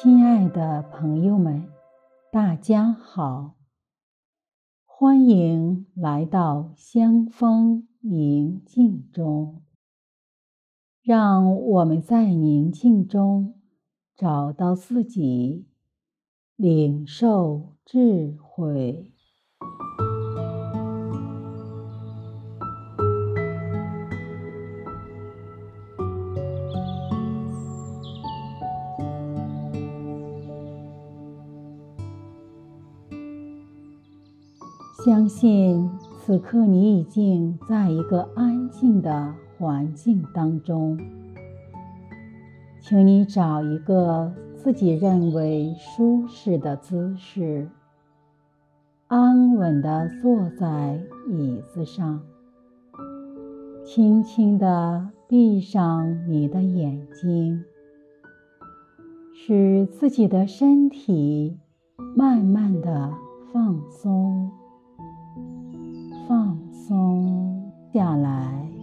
亲爱的朋友们，大家好，欢迎来到香风宁静中。让我们在宁静中找到自己，领受智慧。相信此刻你已经在一个安静的环境当中，请你找一个自己认为舒适的姿势，安稳地坐在椅子上，轻轻地闭上你的眼睛，使自己的身体慢慢地放松。放松下来。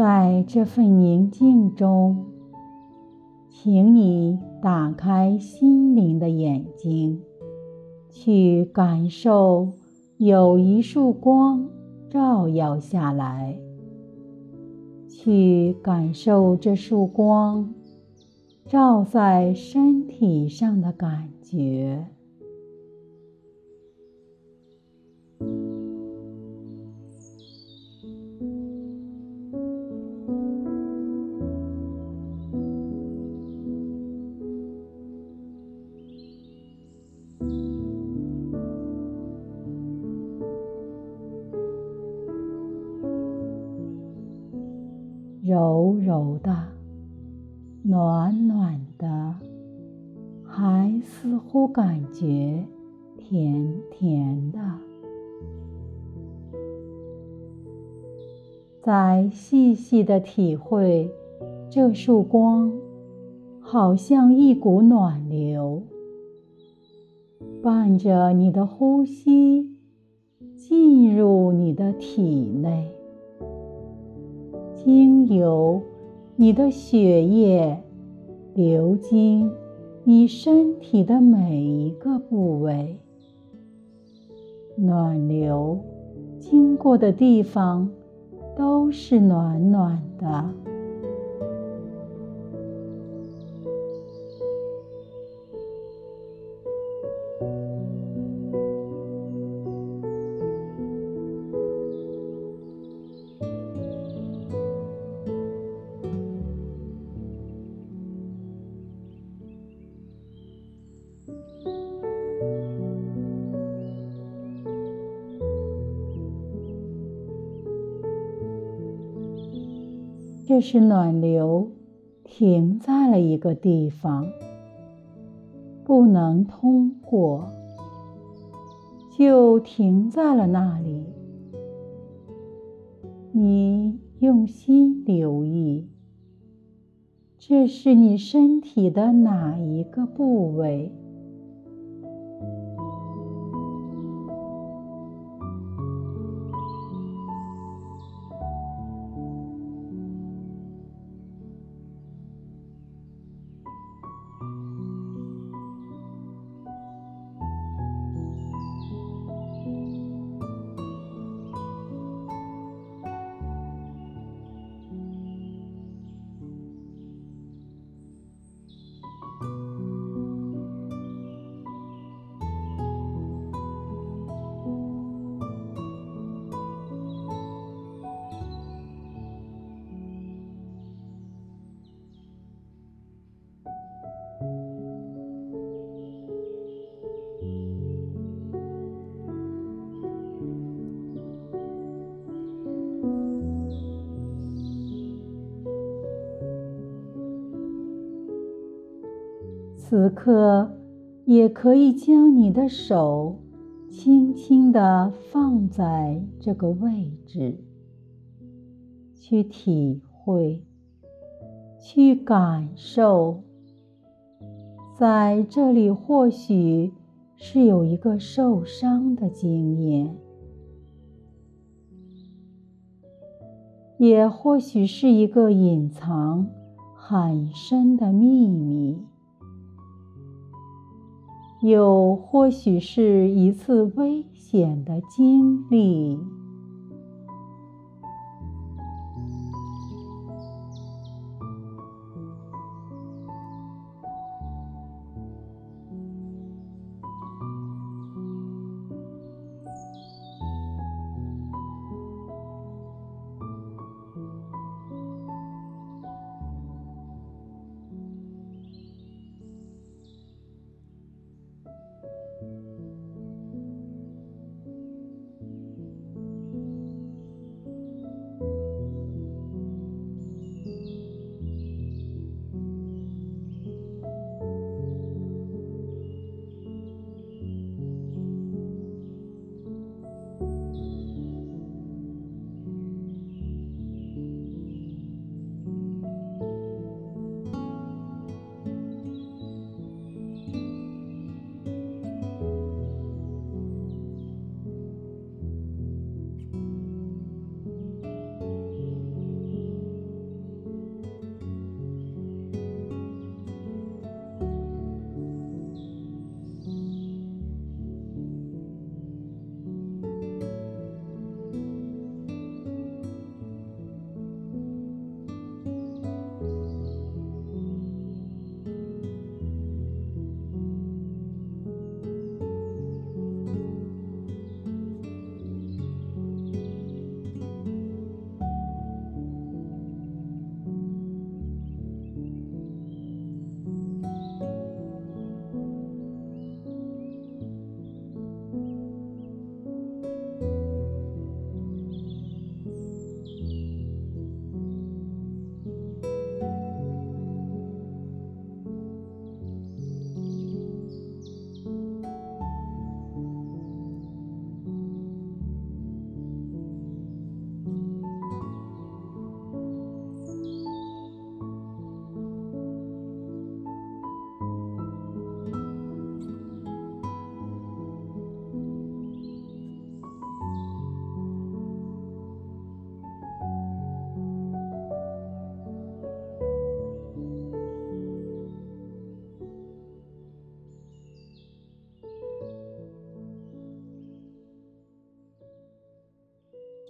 在这份宁静中，请你打开心灵的眼睛，去感受有一束光照耀下来，去感受这束光照在身体上的感觉。柔的，暖暖的，还似乎感觉甜甜的。再细细的体会，这束光好像一股暖流，伴着你的呼吸进入你的体内。经由你的血液流经你身体的每一个部位，暖流经过的地方都是暖暖的。这是暖流停在了一个地方，不能通过，就停在了那里。你用心留意，这是你身体的哪一个部位？此刻，也可以将你的手轻轻地放在这个位置，去体会，去感受。在这里，或许是有一个受伤的经验，也或许是一个隐藏很深的秘密。又或许是一次危险的经历。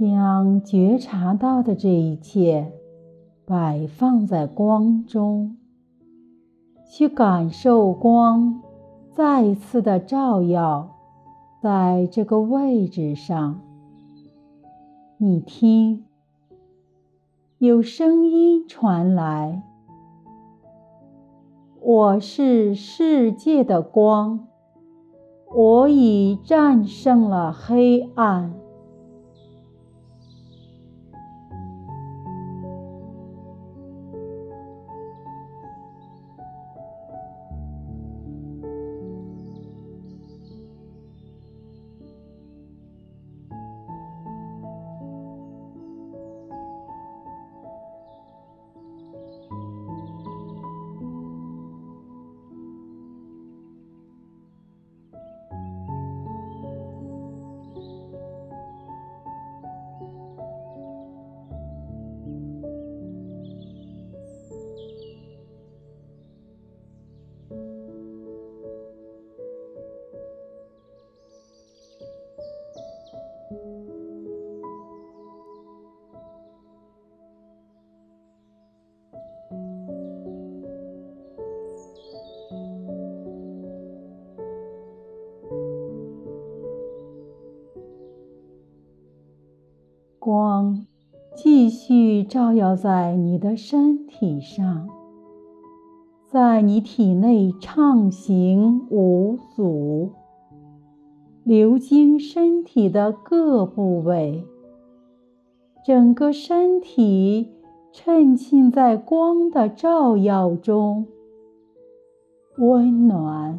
将觉察到的这一切摆放在光中，去感受光再次的照耀在这个位置上。你听，有声音传来：“我是世界的光，我已战胜了黑暗。”照耀在你的身体上，在你体内畅行无阻，流经身体的各部位，整个身体沉浸在光的照耀中，温暖、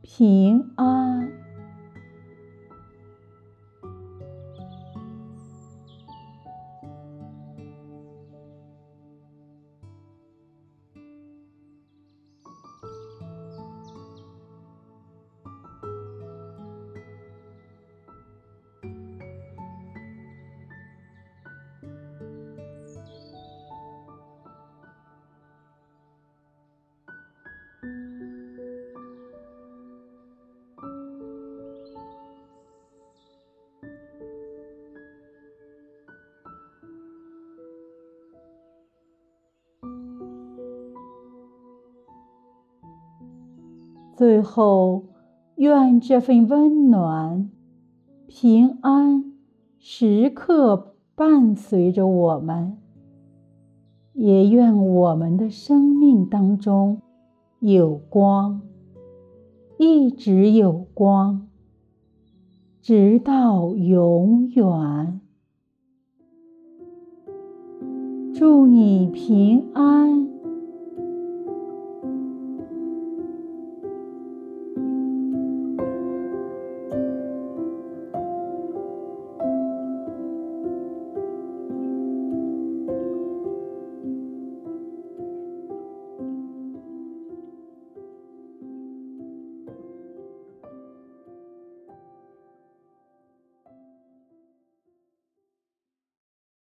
平安。最后，愿这份温暖、平安时刻伴随着我们，也愿我们的生命当中有光，一直有光，直到永远。祝你平安。